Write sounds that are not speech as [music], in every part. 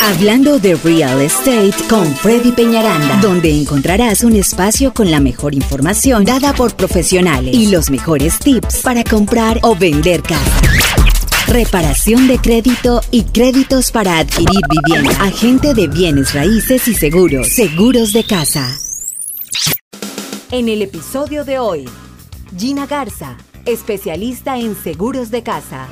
Hablando de real estate con Freddy Peñaranda, donde encontrarás un espacio con la mejor información dada por profesionales y los mejores tips para comprar o vender casa. Reparación de crédito y créditos para adquirir vivienda. Agente de bienes raíces y seguros. Seguros de casa. En el episodio de hoy, Gina Garza, especialista en seguros de casa.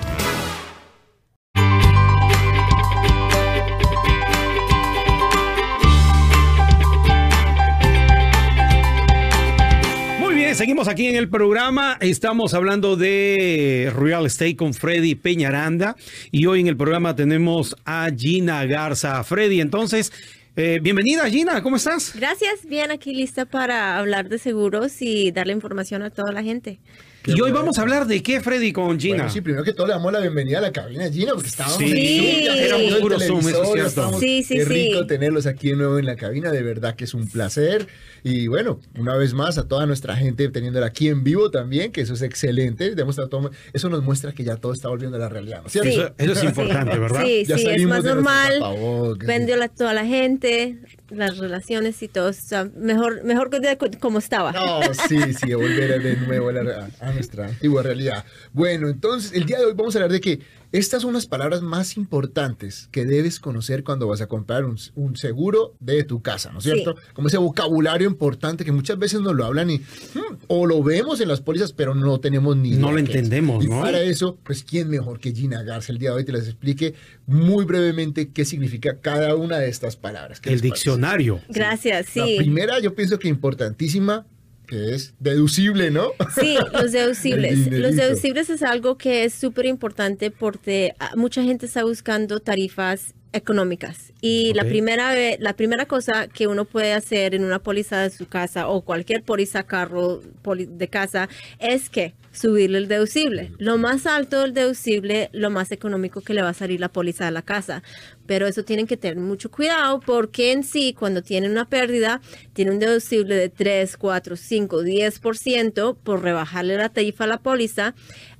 Seguimos aquí en el programa. Estamos hablando de Real Estate con Freddy Peñaranda y hoy en el programa tenemos a Gina Garza. Freddy, entonces, eh, bienvenida Gina, ¿cómo estás? Gracias, bien aquí lista para hablar de seguros y darle información a toda la gente. Y hoy vamos a hablar de qué, Freddy, con Gina. Bueno, sí, primero que todo le damos la bienvenida a la cabina de Gina, porque estábamos Sí, en Zoom, ya era un el puro Zoom, eso es cierto. estábamos- Sí, sí, Qué sí. rico tenerlos aquí de nuevo en la cabina, de verdad que es un placer. Y bueno, una vez más a toda nuestra gente teniéndola aquí en vivo también, que eso es excelente. Demuestra todo- eso nos muestra que ya todo está volviendo a la realidad, ¿no es cierto? Sí. Eso, eso es importante, ¿verdad? Sí, Ya sí, es más normal. Vendió sí. a toda la gente, las relaciones y todo. mejor, mejor que como estaba. No, sí, sí, volver de nuevo a, la- a nuestra antigua realidad. Bueno, entonces el día de hoy vamos a hablar de que estas son las palabras más importantes que debes conocer cuando vas a comprar un, un seguro de tu casa, ¿no es Sí. cierto? Como ese vocabulario importante que muchas veces nos lo hablan y hmm, o lo vemos en las pólizas, pero no tenemos ni No lo es. entendemos, Y ¿no? para eso, pues, ¿quién mejor que Gina Garza el día de hoy te les explique muy brevemente qué significa cada una de estas palabras? ¿Qué El parece? diccionario. Gracias, La sí. primera, yo pienso que importantísima, que es deducible, ¿no? Sí, los deducibles. [laughs] Los deducibles es algo que es súper importante porque ah, mucha gente está buscando tarifas económicas y la primera la primera cosa que uno puede hacer en una póliza de su casa o cualquier póliza carro de casa es que subirle el deducible. Lo más alto del deducible, lo más económico que le va a salir la póliza de la casa. Pero eso tienen que tener mucho cuidado porque en sí, cuando tienen una pérdida, tiene un deducible de 3, 4, 5, 10% por rebajarle la tarifa a la póliza.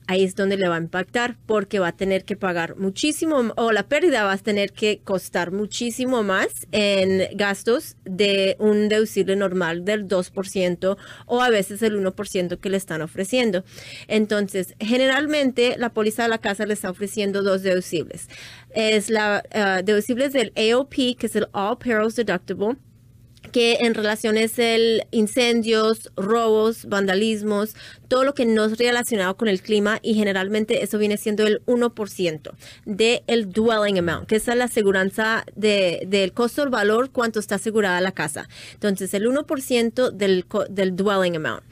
Ahí es donde le va a impactar porque va a tener que pagar muchísimo o la pérdida va a tener que costar muchísimo más en gastos de un deducible normal del 2% o a veces el 1% que le están ofreciendo. Entonces, generalmente la póliza de la casa le está ofreciendo dos deducibles. Es la uh, del AOP, que es el All Perils Deductible que en relación es el incendios, robos, vandalismos, todo lo que no es relacionado con el clima y generalmente eso viene siendo el 1% del dwelling amount, que es la aseguranza de, del costo del valor, cuánto está asegurada la casa. Entonces, el 1% del, del dwelling amount.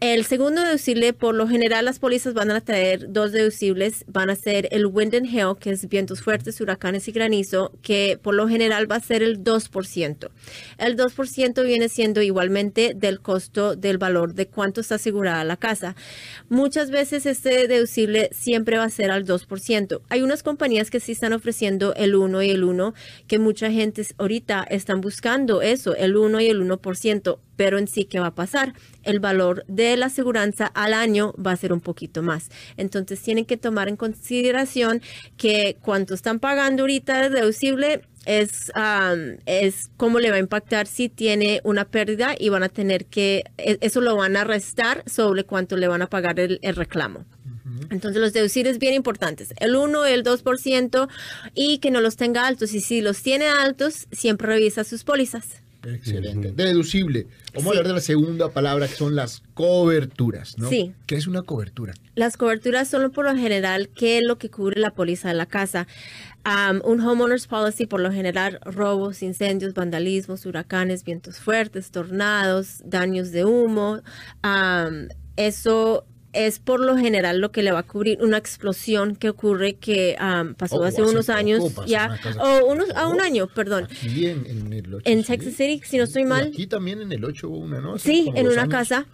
El segundo deducible, por lo general, las pólizas van a traer dos deducibles. Van a ser el wind and hail, que es vientos fuertes, huracanes y granizo, que por lo general va a ser el 2%. El 2% viene siendo igualmente del costo del valor de cuánto está asegurada la casa. Muchas veces este deducible siempre va a ser al 2%. Hay unas compañías que sí están ofreciendo el 1 y el 1, que mucha gente ahorita están buscando eso, el 1 y el 1% pero en sí, ¿qué va a pasar? El valor de la aseguranza al año va a ser un poquito más. Entonces, tienen que tomar en consideración que cuánto están pagando ahorita de deducible es, um, es cómo le va a impactar si tiene una pérdida y van a tener que, e- eso lo van a restar sobre cuánto le van a pagar el, el reclamo. Entonces los deducibles bien importantes, el 1, el 2% y que no los tenga altos. Y si los tiene altos, siempre revisa sus pólizas. Excelente. Deducible. Vamos Sí. a hablar de la segunda palabra que son las coberturas, ¿no? Sí. ¿Qué es una cobertura? Las coberturas son por lo general qué es lo que cubre la póliza de la casa. Um, un homeowner's policy por lo general robos, incendios, vandalismos, huracanes, vientos fuertes, tornados, daños de humo. Um, eso es por lo general lo que le va a cubrir una explosión que ocurre que um, pasó Oh, hace hace unos años ya o unos a un año, perdón. Aquí en, en el 8. En Texas City, si no estoy Y mal. Aquí también en el 8 hubo una, ¿no? Hace Sí, en una años. casa.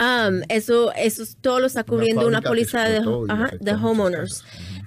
Um, eso, eso es- todo lo está cubriendo una póliza de, ajá, homeowners.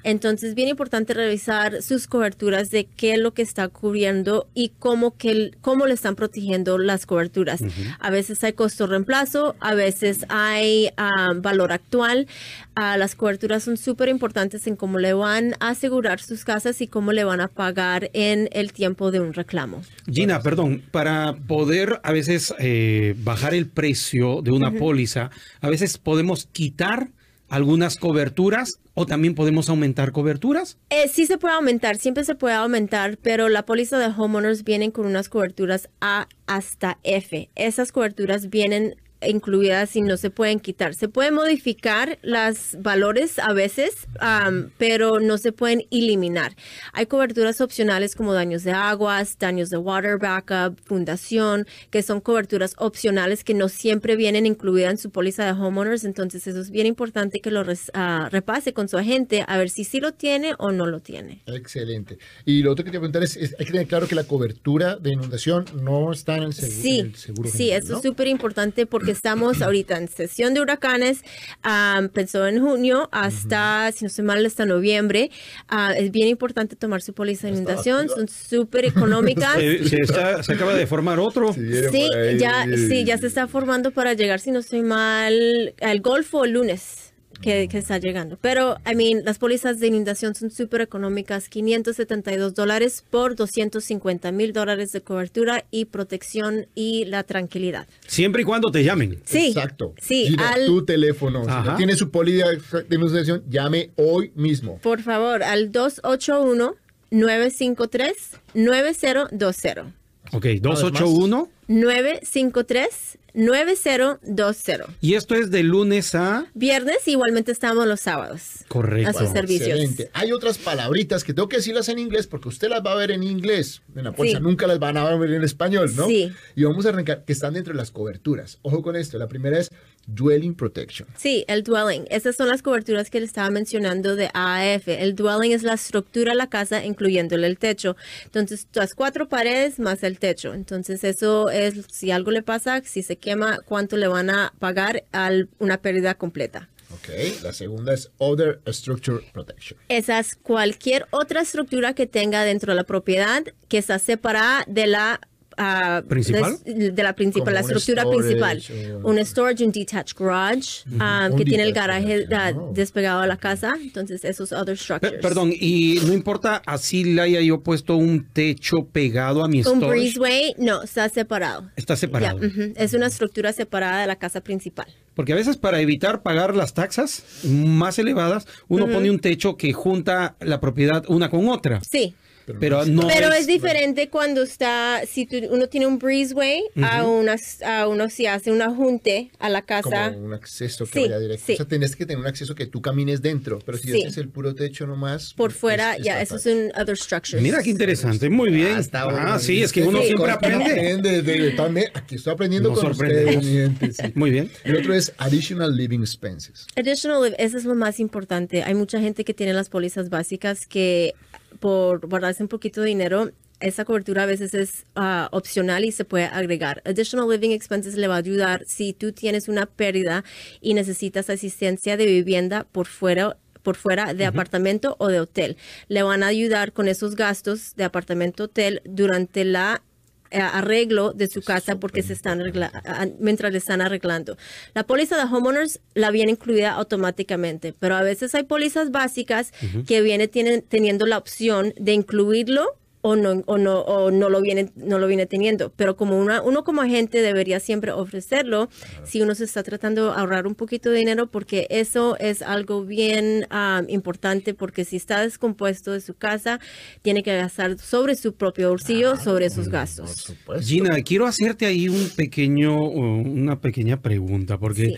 Entonces, bien importante revisar sus coberturas de qué es lo que está cubriendo y cómo, que, cómo le están protegiendo las coberturas. A veces hay costo reemplazo, a veces hay ah, valor actual. Ah, las coberturas son súper importantes en cómo le van a asegurar sus casas y cómo le van a pagar en el tiempo de un reclamo. Gina, perdón, para poder a veces eh, bajar el precio de una póliza, a veces podemos quitar algunas coberturas o también podemos aumentar coberturas. Eh, sí se puede aumentar, siempre se puede aumentar, pero la póliza de homeowners vienen con unas coberturas A hasta F. Esas coberturas vienen incluidas y no se pueden quitar. Se pueden modificar los valores a veces, um, pero no se pueden eliminar. Hay coberturas opcionales como daños de aguas, daños de water backup, fundación, que son coberturas opcionales que no siempre vienen incluidas en su póliza de homeowners. Entonces eso es bien importante que lo ah, repase con su agente a ver si sí lo tiene o no lo tiene. Excelente. Y lo otro que te preguntar es, hay que tener claro que la cobertura de inundación no está en el seguro. Sí, sí, eso es súper importante porque estamos ahorita en sesión de huracanes, pensó en junio hasta, si no estoy mal, hasta noviembre. Ah, es bien importante tomar su póliza de inundación, son súper económicas. [laughs] se, acaba de formar otro. Sí, ya, sí, ya se está formando para llegar, si no estoy mal, al Golfo lunes que, está llegando. Pero, I mean, las pólizas de inundación son súper económicas, 572 dólares por 250 mil dólares de cobertura y protección y la tranquilidad. Siempre y cuando te llamen. Sí. Exacto. Sí. al, tu teléfono. Si no tiene su póliza de inundación, llame hoy mismo. Por favor, al 281 953 9020. Ok, 281 953 9020. Y esto es de lunes a viernes, igualmente estamos los sábados. Correcto. A sus servicios. Excelente. Hay otras palabritas que tengo que decirlas en inglés porque usted las va a ver en inglés. En la póliza nunca las van a ver en español, ¿no? Sí. Y vamos a arrancar que están dentro de las coberturas. Ojo con esto. La primera es Dwelling Protection. Sí, el dwelling. Esas son las coberturas que le estaba mencionando de AAF. El dwelling es la estructura de la casa, incluyéndole el techo. Entonces, las cuatro paredes más el techo. Entonces, eso es, si algo le pasa, si se quema, cuánto le van a pagar a una pérdida completa. Ok, la segunda es Other Structure Protection. Esa es cualquier otra estructura que tenga dentro de la propiedad que está separada de la ¿Principal? De, la principal, la estructura principal. Un storage, un detached garage, um, que tiene el garaje despegado a la casa. Entonces, esos other structures. perdón, y no importa así le haya yo puesto un techo pegado a mi storage. Un breezeway, no, está separado. Está separado. Es una estructura separada de la casa principal. Porque a veces para evitar pagar las taxas más elevadas, uno pone un techo que junta la propiedad una con otra. Sí. Pero, no pero es, diferente cuando está, si uno tiene un breezeway, a, unas, a uno si hace un ajunte a la casa. Como un acceso que vaya directo. O sea, tienes que tener un acceso que tú camines dentro, pero si haces el puro techo nomás. Por fuera, ya, eso es un other structure. Mira qué interesante, muy bien. Ah, ah sí, es que uno siempre aprende. aquí estoy aprendiendo con ustedes. [laughs] Muy bien. El otro es additional living expenses. Additional, eso es lo más importante. Hay mucha gente que tiene las pólizas básicas que por guardarse un poquito de dinero, esa cobertura a veces es ah, opcional y se puede agregar. Additional Living Expenses le va a ayudar si tú tienes una pérdida y necesitas asistencia de vivienda por fuera por fuera de apartamento o de hotel. Le van a ayudar con esos gastos de apartamento hotel durante la arreglo de su casa porque se están mientras le están arreglando. La póliza de homeowners la viene incluida automáticamente, pero a veces hay pólizas básicas que viene tienen, teniendo la opción de incluirlo o no, o no, o no lo viene, no lo viene teniendo. Pero como una, uno como agente debería siempre ofrecerlo si uno se está tratando de ahorrar un poquito de dinero, porque eso es algo bien ah, importante, porque si está descompuesto de su casa, tiene que gastar sobre su propio bolsillo, sobre esos gastos. Gina, quiero hacerte ahí un pequeño, una pequeña pregunta, porque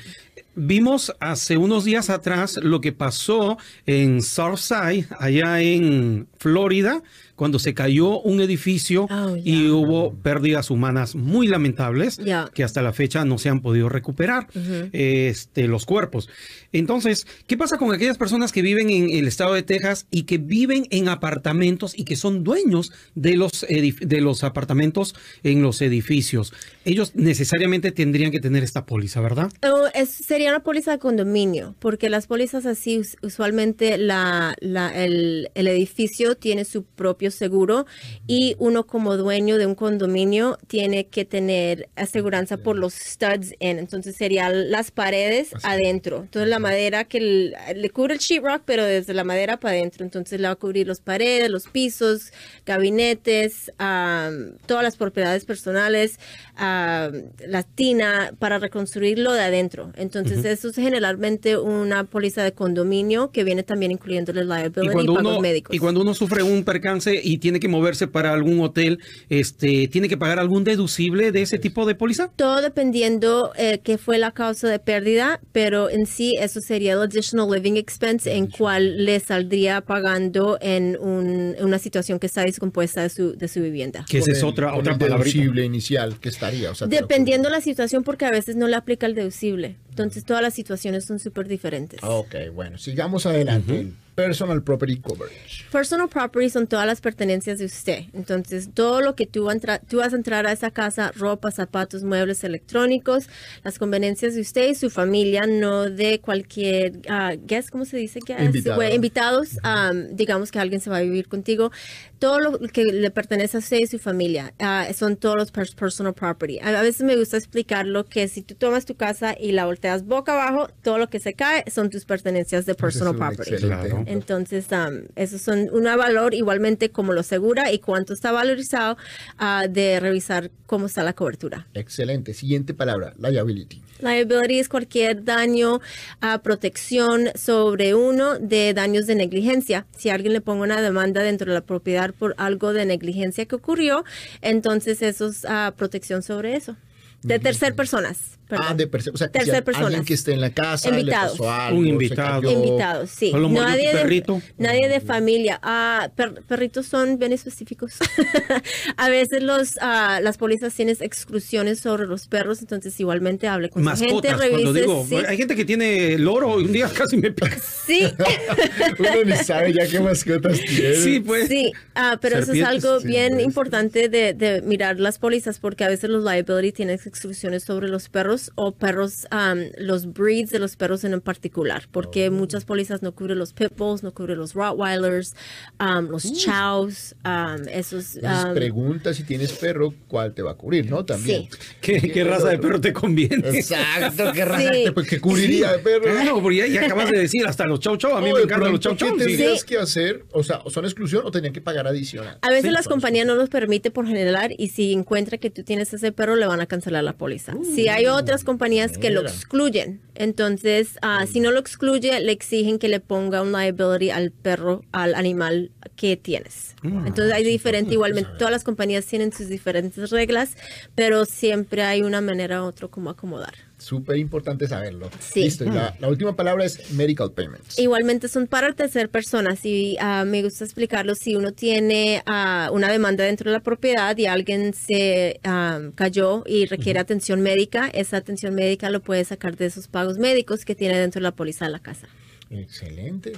Vimos hace unos días atrás lo que pasó en Southside, allá en Florida, cuando se cayó un edificio Oh, y hubo pérdidas humanas muy lamentables que hasta la fecha no se han podido recuperar este, los cuerpos. Entonces, ¿qué pasa con aquellas personas que viven en el estado de Texas y que viven en apartamentos y que son dueños de los, de los apartamentos en los edificios? Ellos necesariamente tendrían que tener esta póliza, ¿verdad? Es- sería una póliza de condominio, porque las pólizas así us- usualmente la, la- el, el edificio tiene su propio seguro y uno como dueño de un condominio tiene que tener aseguranza por los studs in, entonces serían las paredes adentro. Entonces la madera que le cubre el sheetrock, pero desde la madera para adentro, entonces le va a cubrir los paredes, los pisos, gabinetes, todas las propiedades personales, am, la tina, para reconstruirlo de adentro. Entonces, eso es generalmente una póliza de condominio que viene también incluyéndole liability y, cuando, pagos uno, médicos. y cuando uno sufre un percance y tiene que moverse para algún hotel, este, ¿tiene que pagar algún deducible de ese tipo de póliza? Todo dependiendo eh, qué fue la causa de pérdida, pero en sí eso sería el additional living expense en cual le saldría pagando en un- una situación que está descompuesta de su, de su vivienda. Que esa es otra, otra deducible inicial que estaría. O sea, Dependiendo la situación, porque a veces no le aplica el deducible. Entonces todas las situaciones son súper diferentes. Ok, bueno, sigamos adelante. El Personal Property Coverage. Personal property son todas las pertenencias de usted. Entonces, todo lo que tú, tú vas a entrar a esa casa, ropa, zapatos, muebles electrónicos, las conveniencias de usted y su familia, no de cualquier ah, guest, ¿cómo se dice? Guest? Invitado. Bueno, invitados, um, digamos que alguien se va a vivir contigo. Todo lo que le pertenece a usted y su familia ah, son todos los pers- personal property. A, veces me gusta explicarlo que si tú tomas tu casa y la volteas boca abajo, todo lo que se cae son tus pertenencias de personal property. excelente. Entonces, um, esos son un valor igualmente como lo segura y cuánto está valorizado ah, de revisar cómo está la cobertura. Excelente. Siguiente palabra, liability. Liability es cualquier daño a protección sobre uno de daños de negligencia. Si alguien le ponga una demanda dentro de la propiedad por algo de negligencia que ocurrió, entonces eso es ah, protección sobre eso. De tercer personas. Perdón. Ah, de perse- o sea, que tercer alguien que esté en la casa, Invitados. le pasó algo, Un invitado. Invitados, sí. ¿O lo mordió tu Nadie de, perrito? nadie de familia. Ah, per- perritos son bien específicos. [laughs] a veces los ah, las pólizas tienen exclusiones sobre los perros, entonces igualmente hable con su gente, Mascotas, cuando revise. digo, sí, hay gente que tiene loro y un día casi me pica. sí, [laughs] Uno ni sabe ya qué mascotas tiene. Sí, pues. sí. Ah, pero eso es algo sí, bien pues. importante de, de mirar las pólizas porque a veces los liability tienen exclusiones sobre los perros o perros, am, los breeds de los perros en particular, porque Oh. muchas pólizas no cubren los pit bulls, no cubren los rottweilers, am, los chows, am, esos... Entonces pregunta si tienes perro, ¿cuál te va a cubrir, no? También. Sí. ¿Qué, qué raza de perro te conviene? Exacto, qué raza Sí. te- pues, que cubriría de perro. Claro, porque ya, ya acabas de decir hasta los chau chau. A mí O me encantan los pronto, chau. ¿Qué sí. tendrías Sí. que hacer? O sea, ¿son exclusión o tenían que pagar adicional? A veces Sí, las compañías no los permite por general y si encuentra que tú tienes ese perro le van a cancelar la póliza. si hay otras compañías que lo excluyen, entonces ah, si no lo excluye le exigen que le ponga un liability al perro, al animal que tienes. Entonces hay diferente, igualmente todas las compañías tienen sus diferentes reglas, pero siempre hay una manera u otra como acomodar. Súper importante saberlo. Sí. Listo. Y la, la última palabra es medical payments. Igualmente son para tercer personas y ah, me gusta explicarlo si uno tiene ah, una demanda dentro de la propiedad y alguien se ah, cayó y requiere atención médica, esa atención médica lo puede sacar de esos pagos médicos que tiene dentro de la póliza de la casa. Excelente.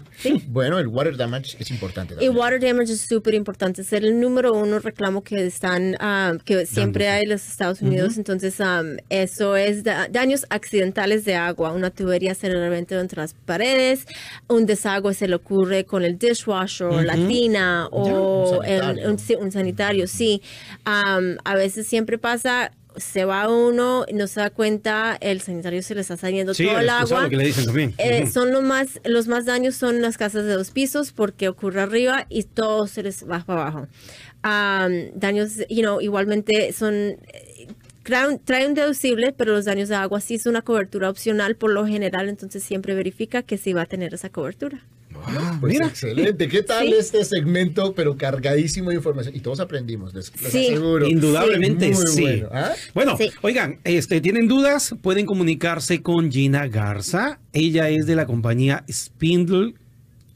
Bueno, el water damage es importante. También. water damage es súper importante, es el número uno reclamo que están, ah, que siempre hay en los Estados Unidos. Entonces, am, eso es da- daños accidentales de agua. Una tubería se le reventa entre las paredes, un desagüe se le ocurre con el dishwasher, o la tina, o un el- sanitario. un, sí, un sanitario, sí. Am, a veces siempre pasa. Se va uno, no se da cuenta, el sanitario se le está saliendo Sí, todo el agua. que le dicen también. Eh, Ujú. son los más, los más daños son las casas de dos pisos porque ocurre arriba y todo se les va para abajo. Am, daños, you know, igualmente son eh, trae un, trae un deducible, pero los daños de agua sí es una cobertura opcional por lo general, entonces siempre verifica que sí va a tener esa cobertura. Ah, Pues mira. excelente. ¿Qué tal Sí. este segmento, pero cargadísimo de información? Y todos aprendimos, les, les Sí. aseguro. Indudablemente Muy sí. bueno, ¿ah? Bueno, Sí. oigan, este, ¿tienen dudas? Pueden comunicarse con Gina Garza. Ella es de la compañía Spindle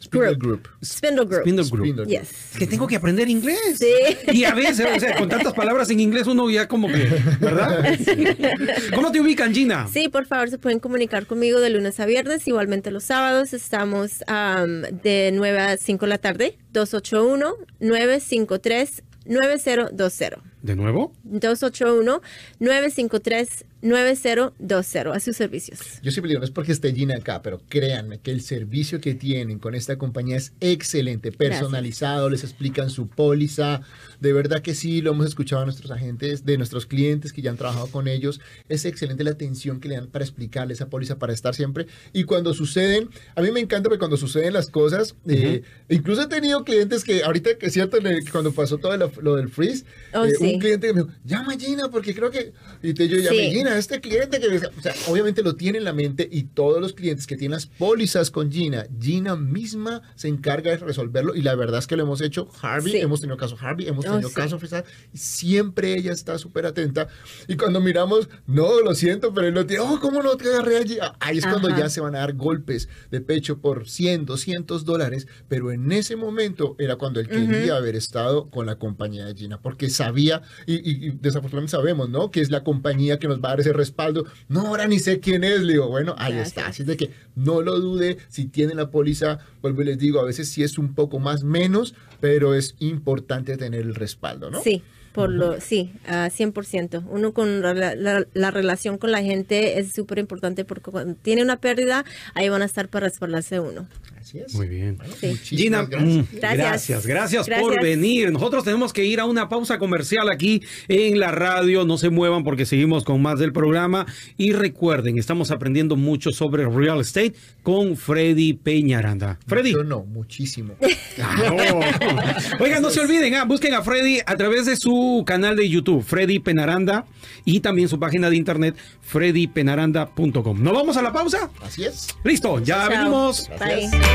Spindle Group. Spindle Group. Spindle Group. Spindle Group. Yes. Es que tengo que aprender inglés. Sí. Y a veces, o sea, con tantas palabras en inglés uno ya como que, ¿verdad? ¿Cómo te ubican, Gina? Sí, por favor, se pueden comunicar conmigo de lunes a viernes. Igualmente los sábados estamos am, de 9 a 5 de la tarde. 281-953-9020. ¿De nuevo? 281-953-9020 a sus servicios. Yo siempre digo, no es porque esté Gina acá, pero créanme que el servicio que tienen con esta compañía es excelente, personalizado, les explican su póliza, de verdad que sí, lo hemos escuchado a nuestros agentes, de nuestros clientes que ya han trabajado con ellos, es excelente la atención que le dan para explicarle esa póliza, para estar siempre, y cuando suceden, a mí me encanta porque cuando suceden las cosas, eh, incluso he tenido clientes que ahorita que es cierto, cuando pasó todo lo, lo del freeze, Oh, eh, sí. un cliente que me dijo, llama Gina, porque creo que, y te yo llamé, Sí. Gina, este cliente que, o sea, obviamente lo tiene en la mente y todos los clientes que tienen las pólizas con Gina, Gina misma se encarga de resolverlo y la verdad es que lo hemos hecho, Harvey, Sí. hemos tenido caso Harvey, hemos Oh, tenido sí. caso y siempre ella está súper atenta y cuando miramos, no, lo siento, pero él no tiene, oh, ¿cómo no te agarré allí? Ah, Ahí es cuando ya se van a dar golpes de pecho por 100, 200 dólares, pero en ese momento era cuando él quería haber estado con la compañía de Gina, porque sabía, y, y- y desafortunadamente sabemos, ¿no? Que es la compañía que nos va a dar ese respaldo. No, ahora ni sé quién es, le digo, bueno, ahí Gracias. está. Así de que no lo dude, si tiene la póliza, vuelvo y les digo, a veces sí es un poco más menos, pero es importante tener el respaldo, ¿no? Sí, por lo, sí, a 100%. Uno con la, la- la relación con la gente es súper importante porque cuando tiene una pérdida, ahí van a estar para respaldarse uno. Así es. Muy bien. Bueno, Sí. Gina, muchísimas gracias. mm, gracias, gracias, por Gracias. venir. Nosotros tenemos que ir a una pausa comercial aquí en la radio. No se muevan porque seguimos con más del programa. Y recuerden, estamos aprendiendo mucho sobre real estate con Freddy Peñaranda. Freddy. Yo no, muchísimo. [laughs] Claro. [laughs] Oigan, no se olviden, ah, busquen a Freddy a través de su canal de YouTube, Freddy Penaranda, y también su página de internet, freddypenaranda.com. ¿Nos vamos a la pausa? Así es. Listo, ya Chao. venimos. Bye.